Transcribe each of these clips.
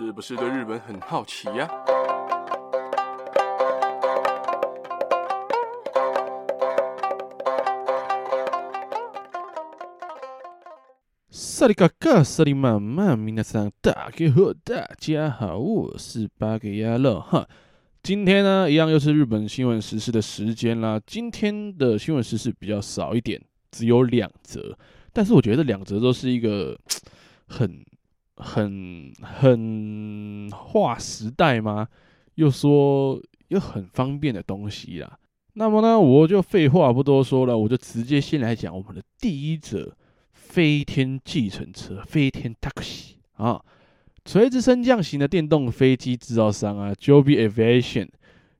是不是对日本很好奇呀？萨利嘎嘎，萨利妈妈，米娜桑，大家好，大家好，我是八格亚乐哈。今天呢，一样又是日本新闻时事的时间啦。今天的新闻时事比较少一点，只有两则，但是我觉得两则都是一个 很。很很划时代吗？又说又很方便的东西啦。那么呢，我就废话不多说了，我就直接先来讲我们的第一者飞天计程车——飞天 Taxi 啊，垂直升降型的电动飞机制造商啊，Joby Aviation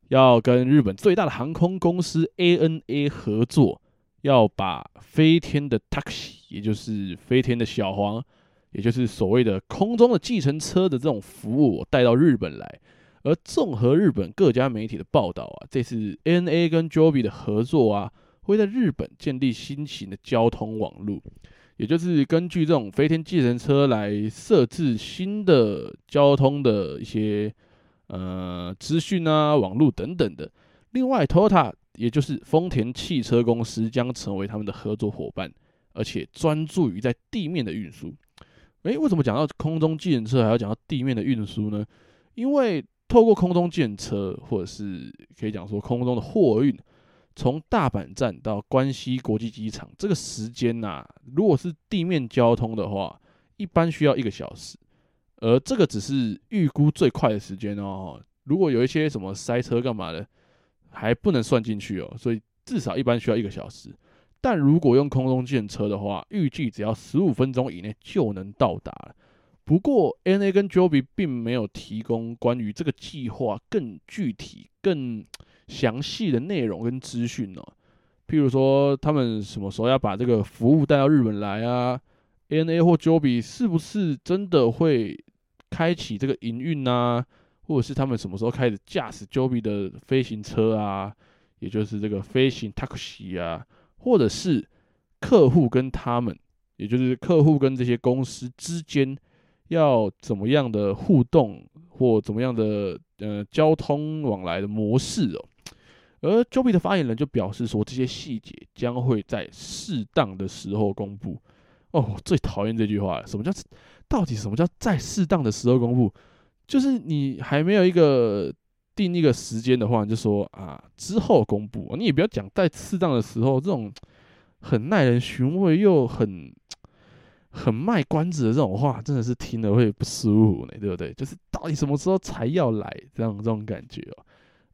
要跟日本最大的航空公司 ANA 合作，要把飞天的 Taxi，也就是飞天的小黄。也就是所谓的空中的计程车的这种服务，带到日本来。而综合日本各家媒体的报道啊，这次 N A 跟 Joby 的合作啊，会在日本建立新型的交通网络，也就是根据这种飞天计程车来设置新的交通的一些呃资讯啊、网络等等的。另外，Toyota 也就是丰田汽车公司将成为他们的合作伙伴，而且专注于在地面的运输。诶、为什么讲到空中计程车还要讲到地面的运输呢？因为透过空中计程车，或者是可以讲说空中的货运，从大阪站到关西国际机场，这个时间呐、啊，如果是地面交通的话，一般需要一个小时，而这个只是预估最快的时间哦。如果有一些什么塞车干嘛的，还不能算进去哦，所以至少一般需要一个小时。但如果用空中计程车的话，预计只要十五分钟以内就能到达了。不过，N A 跟 Joby 并没有提供关于这个计划更具体、更详细的内容跟资讯哦。譬如说，他们什么时候要把这个服务带到日本来啊？N A 或 Joby 是不是真的会开启这个营运啊？或者是他们什么时候开始驾驶 Joby 的飞行车啊？也就是这个飞行 Taxi 啊？或者是客户跟他们，也就是客户跟这些公司之间要怎么样的互动，或怎么样的呃交通往来的模式哦。而 Joby 的发言人就表示说，这些细节将会在适当的时候公布。哦，最讨厌这句话，什么叫到底什么叫在适当的时候公布？就是你还没有一个。定一个时间的话，就说啊，之后公布。你也不要讲在适当的时候，这种很耐人寻味又很 很卖关子的这种话，真的是听了会不舒服呢，对不对？就是到底什么时候才要来这样这种感觉哦。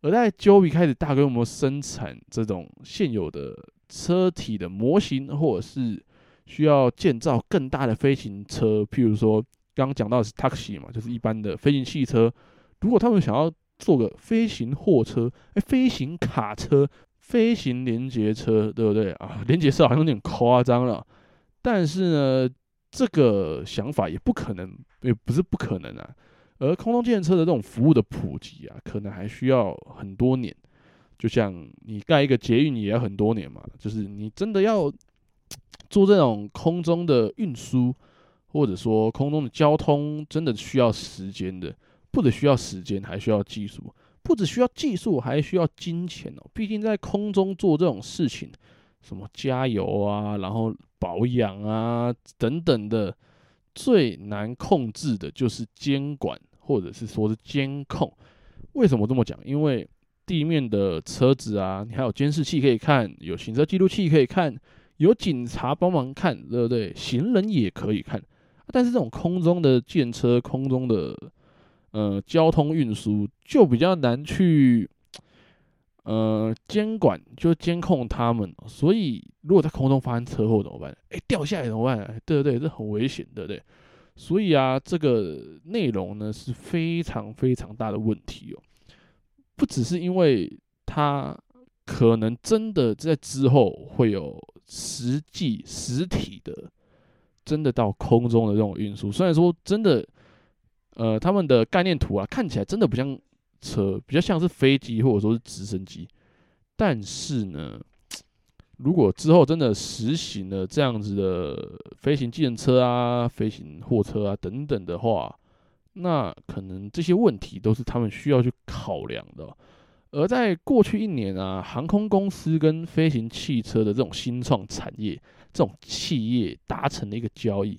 而在 job 开始大规模生产这种现有的车体的模型，或者是需要建造更大的飞行车，譬如说刚刚讲到的是 Taxi 嘛，就是一般的飞行汽车。如果他们想要做个飞行货车，哎，飞行卡车、飞行连接车，对不对啊？连接车好像有点夸张了，但是呢，这个想法也不可能，也不是不可能啊。而空中计程车的这种服务的普及啊，可能还需要很多年。就像你盖一个捷运也要很多年嘛，就是你真的要做这种空中的运输，或者说空中的交通，真的需要时间的。不只需要时间，还需要技术；不只需要技术，还需要金钱哦。毕竟在空中做这种事情，什么加油啊，然后保养啊等等的，最难控制的就是监管，或者是说是监控。为什么这么讲？因为地面的车子啊，你还有监视器可以看，有行车记录器可以看，有警察帮忙看，对不对？行人也可以看。但是这种空中的建车，空中的呃，交通运输就比较难去呃监管，就监控他们。所以，如果在空中发生车祸怎么办？哎，掉下来怎么办？对不对？这很危险，对不对？所以啊，这个内容呢是非常非常大的问题哦。不只是因为它可能真的在之后会有实际实体的，真的到空中的这种运输。虽然说真的。呃，他们的概念图啊，看起来真的不像车，比较像是飞机或者说是直升机。但是呢，如果之后真的实行了这样子的飞行计程车啊、飞行货车啊等等的话，那可能这些问题都是他们需要去考量的。而在过去一年啊，航空公司跟飞行汽车的这种新创产业，这种企业达成了一个交易，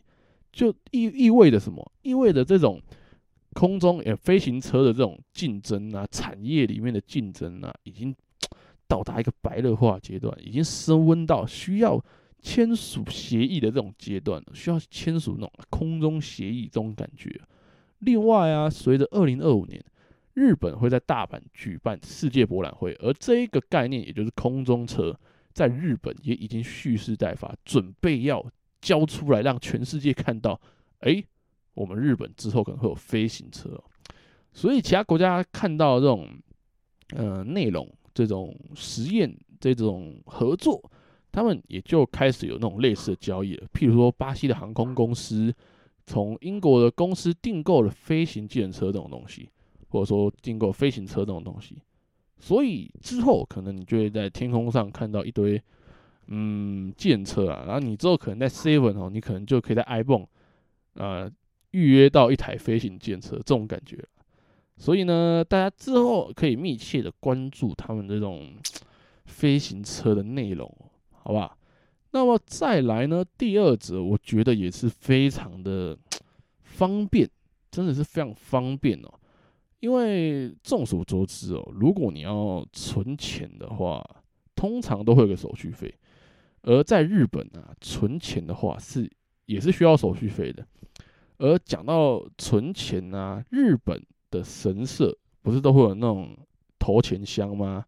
就意意味着什么？意味着这种空中诶飞行车的这种竞争啊，产业里面的竞争啊，已经到达一个白热化阶段，已经升温到需要签署协议的这种阶段了，需要签署那种空中协议这种感觉。另外啊，随着二零二五年。日本会在大阪举办世界博览会，而这一个概念，也就是空中车，在日本也已经蓄势待发，准备要交出来，让全世界看到。哎，我们日本之后可能会有飞行车，所以其他国家看到这种呃内容、这种实验、这种合作，他们也就开始有那种类似的交易了。譬如说，巴西的航空公司从英国的公司订购了飞行舰车这种东西。或者说订购飞行车这种东西，所以之后可能你就会在天空上看到一堆嗯舰车啊，然后你之后可能在 Seven 哦，你可能就可以在 ibon 呃预约到一台飞行舰车这种感觉。所以呢，大家之后可以密切的关注他们这种飞行车的内容，好吧？那么再来呢，第二则我觉得也是非常的方便，真的是非常方便哦。因为众所周知哦，如果你要存钱的话，通常都会有个手续费。而在日本啊，存钱的话是也是需要手续费的。而讲到存钱啊，日本的神社不是都会有那种投钱箱吗？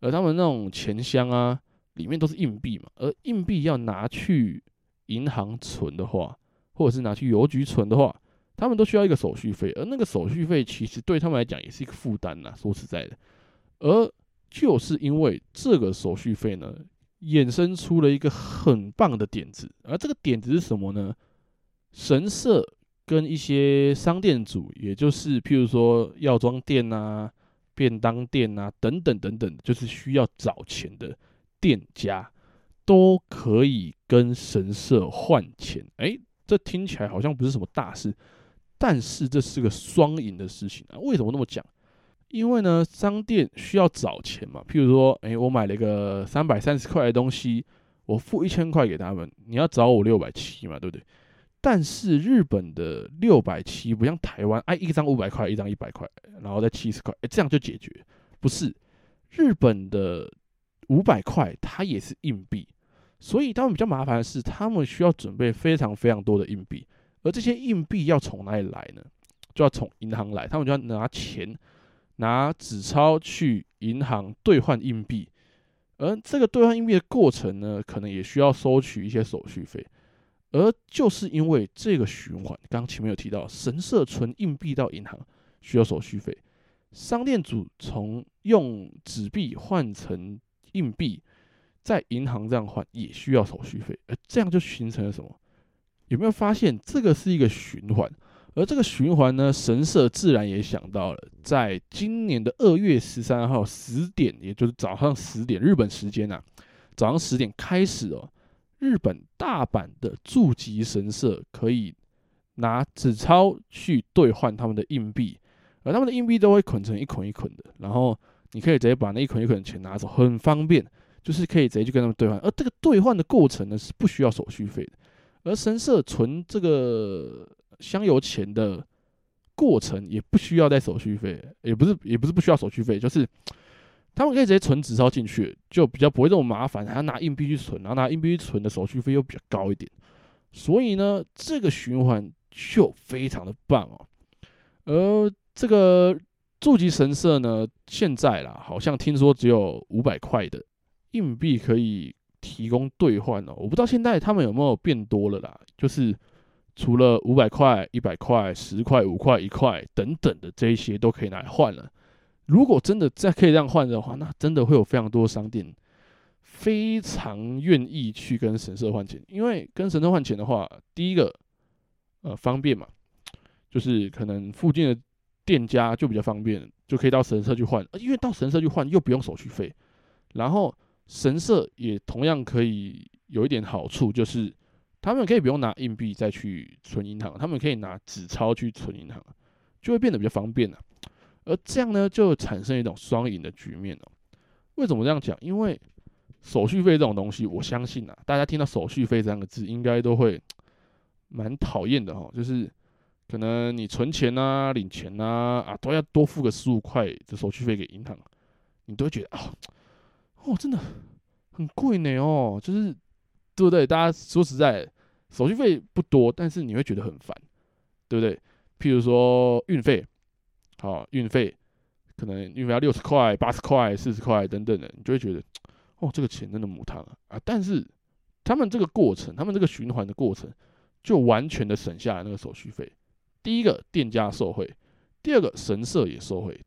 而他们那种钱箱啊，里面都是硬币嘛。而硬币要拿去银行存的话，或者是拿去邮局存的话，他们都需要一个手续费，而那个手续费其实对他们来讲也是一个负担呐。说实在的，而就是因为这个手续费呢，衍生出了一个很棒的点子。而这个点子是什么呢？神社跟一些商店主，也就是譬如说药妆店呐、便当店呐等等等等，就是需要找钱的店家，都可以跟神社换钱。诶，这听起来好像不是什么大事。但是这是个双赢的事情啊！为什么那么讲？因为呢，商店需要找钱嘛。譬如说，诶，我买了一个三百三十块的东西，我付一千块给他们，你要找我六百七嘛，对不对？但是日本的六百七不像台湾，哎，一张五百块，一张一百块，然后再七十块，哎，这样就解决。不是，日本的五百块它也是硬币，所以他们比较麻烦的是，他们需要准备非常非常多的硬币。而这些硬币要从哪里来呢？就要从银行来，他们就要拿钱、拿纸钞去银行兑换硬币。而这个兑换硬币的过程呢，可能也需要收取一些手续费。而就是因为这个循环，刚前面有提到，神社存硬币到银行需要手续费，商店主从用纸币换成硬币，在银行这样换也需要手续费。而这样就形成了什么？有没有发现这个是一个循环？而这个循环呢，神社自然也想到了，在今年的二月十三号十点，也就是早上十点日本时间啊，早上十点开始哦，日本大阪的住吉神社可以拿纸钞去兑换他们的硬币，而他们的硬币都会捆成一捆一捆的，然后你可以直接把那一捆一捆的钱拿走，很方便，就是可以直接去跟他们兑换。而这个兑换的过程呢，是不需要手续费的。而神社存这个香油钱的过程也不需要带手续费，也不是也不是不需要手续费，就是他们可以直接存纸钞进去，就比较不会这么麻烦，还要拿硬币去存，然后拿硬币去存的手续费又比较高一点，所以呢，这个循环就非常的棒哦。而这个驻吉神社呢，现在啦，好像听说只有五百块的硬币可以。提供兑换哦，我不知道现在他们有没有变多了啦。就是除了五百块、一百块、十块、五块、一块等等的这一些都可以拿来换了。如果真的再可以这样换的话，那真的会有非常多商店非常愿意去跟神社换钱，因为跟神社换钱的话，第一个呃方便嘛，就是可能附近的店家就比较方便，就可以到神社去换，因为到神社去换又不用手续费，然后。神社也同样可以有一点好处，就是他们可以不用拿硬币再去存银行，他们可以拿纸钞去存银行。就会变得比较方便了。而这样呢，就产生一种双赢的局面哦。为什么这样讲？因为手续费这种东西，我相信啊，大家听到手续费这两个字，应该都会蛮讨厌的哈。就是可能你存钱啊、领钱啊啊，都要多付个十五块的手续费给银行，你都会觉得啊，哦，真的很贵呢哦。就是对不对？大家说实在，手续费不多，但是你会觉得很烦，对不对？譬如说运费，好，运费。可能运费要六十块、八十块、四十块等等的，你就会觉得，哦，这个钱真的母汤啊！啊，但是他们这个过程，他们这个循环的过程，就完全的省下来那个手续费。第一个，店家受惠；第二个，神社也受惠。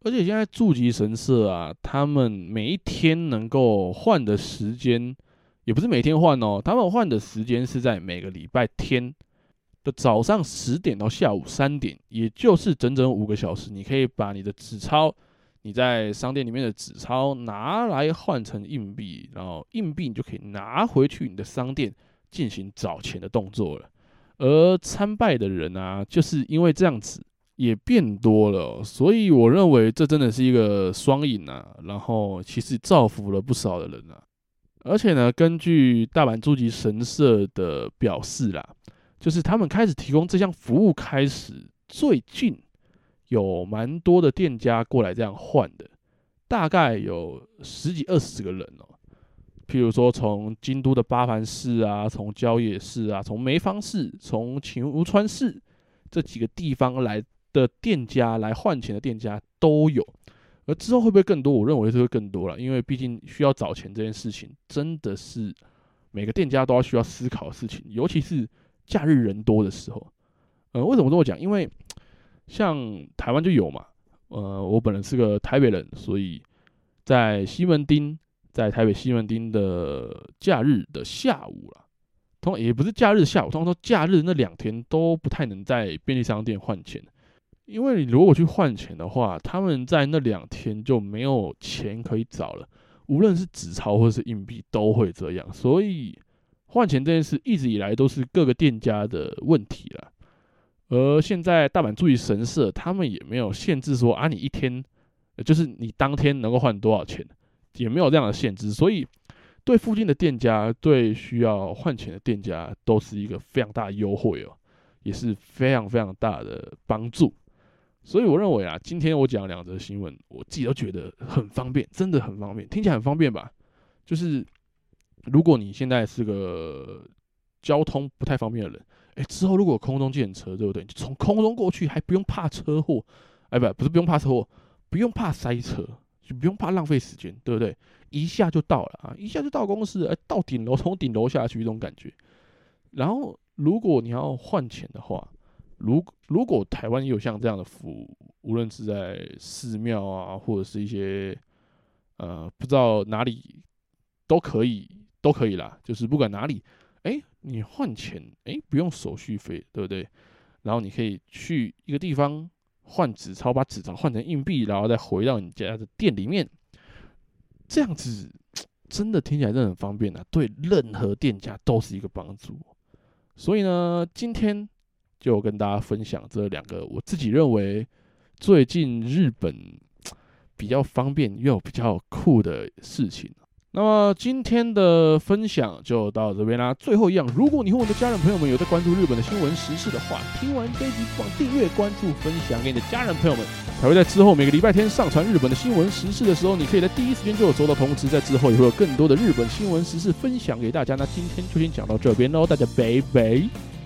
而且现在住集神社啊，他们每一天能够换的时间，也不是每天换哦，他们换的时间是在每个礼拜天。早上十点到下午三点，也就是整整五个小时，你可以把你的纸钞，你在商店里面的纸钞拿来换成硬币，然后硬币你就可以拿回去你的商店进行找钱的动作了。而参拜的人啊，就是因为这样子也变多了，所以我认为这真的是一个双赢啊。然后其实造福了不少的人啊，而且呢，根据大阪诸吉神社的表示啦。就是他们开始提供这项服务开始，最近有蛮多的店家过来这样换的，大概有十几二十个人哦。譬如说，从京都的八幡市啊，从郊野市啊，从梅芳市，从晴吴川市这几个地方来的店家来换钱的店家都有。而之后会不会更多？我认为是会更多了，因为毕竟需要找钱这件事情，真的是每个店家都要需要思考的事情，尤其是。假日人多的时候，呃，为什么这么讲？因为像台湾就有嘛，呃，我本人是个台北人，所以在西门町，在台北西门町的假日的下午啦，通也不是假日下午，通常说假日那两天都不太能在便利商店换钱，因为你如果去换钱的话，他们在那两天就没有钱可以找了，无论是纸钞或是硬币都会这样，所以。换钱这件事一直以来都是各个店家的问题了，而现在大阪注意神社他们也没有限制说啊，你一天就是你当天能够换多少钱，也没有这样的限制，所以对附近的店家，对需要换钱的店家都是一个非常大的优惠哦，也是非常非常大的帮助。所以我认为啊，今天我讲两则新闻，我自己都觉得很方便，真的很方便，听起来很方便吧？就是。如果你现在是个交通不太方便的人，哎，之后如果空中计程车，对不对？你从空中过去还不用怕车祸，哎，不，不是不用怕车祸，不用怕塞车，就不用怕浪费时间，对不对？一下就到了啊，一下就到公司，哎，到顶楼，从顶楼下去，这种感觉。然后，如果你要换钱的话，如如果台湾也有像这样的服务，无论是在寺庙啊，或者是一些呃不知道哪里都可以。都可以啦，就是不管哪里，哎、你换钱，哎、不用手续费，对不对？然后你可以去一个地方换纸钞，把纸钞换成硬币，然后再回到你家的店里面，这样子 真的听起来真的很方便啊，对任何店家都是一个帮助。所以呢，今天就跟大家分享这两个我自己认为最近日本比较方便又比较酷的事情。那么今天的分享就到这边啦。最后一样，如果你和我的家人朋友们有在关注日本的新闻时事的话，听完这一集不妨订阅、关注、分享给你的家人朋友们，才会在之后每个礼拜天上传日本的新闻时事的时候，你可以在第一时间就有收到通知。在之后也会有更多的日本新闻时事分享给大家。那今天就先讲到这边喽，大家拜拜。